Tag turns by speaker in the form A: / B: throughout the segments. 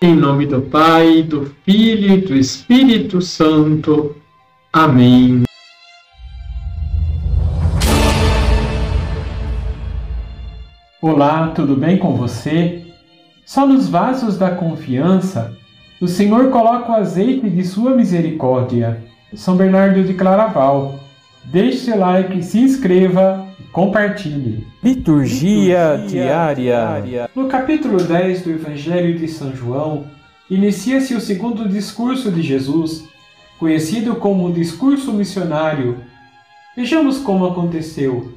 A: Em nome do Pai, do Filho e do Espírito Santo. Amém. Olá, tudo bem com você? Só nos vasos da confiança o Senhor coloca o azeite de sua misericórdia. São Bernardo de Claraval. Deixe seu like, se inscreva compartilhe.
B: Liturgia, Liturgia diária. diária.
A: No capítulo 10 do Evangelho de São João, inicia-se o segundo discurso de Jesus, conhecido como o discurso missionário. Vejamos como aconteceu.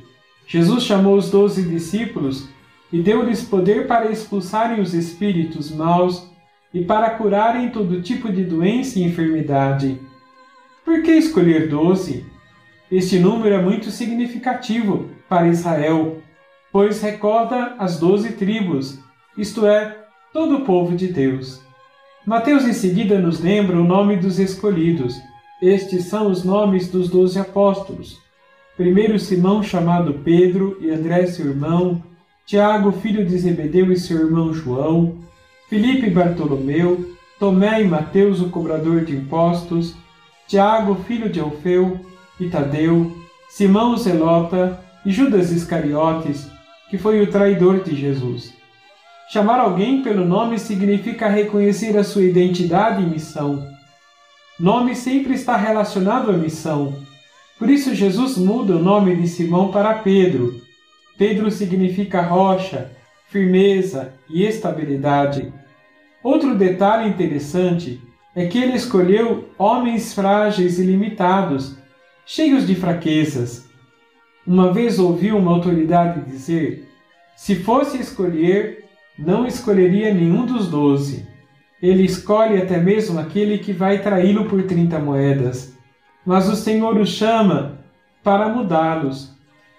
A: Jesus chamou os doze discípulos e deu-lhes poder para expulsarem os espíritos maus e para curarem todo tipo de doença e enfermidade. Por que escolher doze? Este número é muito significativo para Israel, pois recorda as doze tribos, isto é, todo o povo de Deus. Mateus em seguida nos lembra o nome dos escolhidos. Estes são os nomes dos doze apóstolos. Primeiro Simão, chamado Pedro, e André, seu irmão, Tiago, filho de Zebedeu, e seu irmão João, Filipe e Bartolomeu, Tomé e Mateus, o cobrador de impostos, Tiago, filho de Alfeu, e Tadeu, Simão o Zelota e Judas Iscariotes, que foi o traidor de Jesus. Chamar alguém pelo nome significa reconhecer a sua identidade e missão. Nome sempre está relacionado à missão. Por isso, Jesus muda o nome de Simão para Pedro. Pedro significa rocha, firmeza e estabilidade. Outro detalhe interessante é que ele escolheu homens frágeis e limitados, cheios de fraquezas. Uma vez ouviu uma autoridade dizer: se fosse escolher, não escolheria nenhum dos doze. Ele escolhe até mesmo aquele que vai traí-lo por trinta moedas. Mas o Senhor o chama para mudá-los.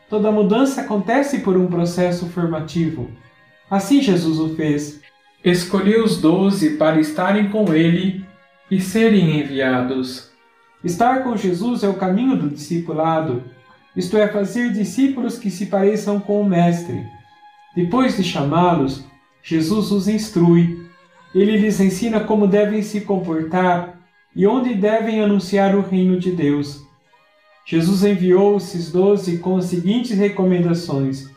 A: Toda mudança acontece por um processo formativo. Assim Jesus o fez escolheu os doze para estarem com ele e serem enviados. Estar com Jesus é o caminho do discipulado, isto é, fazer discípulos que se pareçam com o Mestre. Depois de chamá-los, Jesus os instrui. Ele lhes ensina como devem se comportar e onde devem anunciar o reino de Deus. Jesus enviou esses doze com as seguintes recomendações: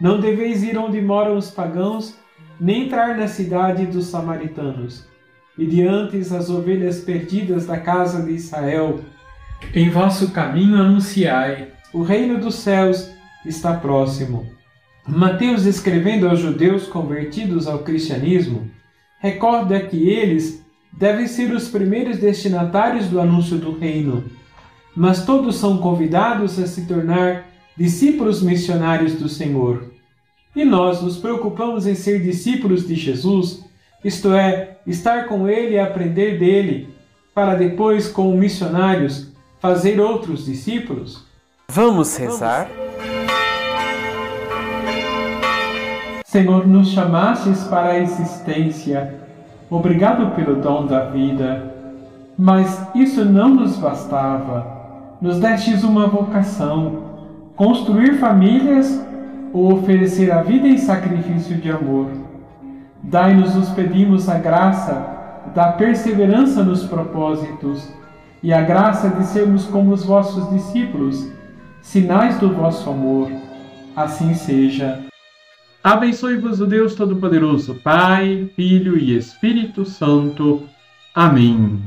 A: Não deveis ir onde moram os pagãos nem entrar na cidade dos samaritanos. E diante as ovelhas perdidas da casa de Israel, em vosso caminho anunciai: o reino dos céus está próximo. Mateus, escrevendo aos judeus convertidos ao cristianismo, recorda que eles devem ser os primeiros destinatários do anúncio do reino, mas todos são convidados a se tornar discípulos missionários do Senhor. E nós nos preocupamos em ser discípulos de Jesus, isto é, estar com Ele e aprender dele, para depois, como missionários, fazer outros discípulos?
B: Vamos rezar?
A: Senhor, nos chamastes para a existência. Obrigado pelo dom da vida. Mas isso não nos bastava. Nos destes uma vocação: construir famílias ou oferecer a vida em sacrifício de amor. Dai-nos, os pedimos, a graça da perseverança nos propósitos e a graça de sermos como os vossos discípulos, sinais do vosso amor. Assim seja. Abençoe-vos o Deus Todo-Poderoso, Pai, Filho e Espírito Santo. Amém.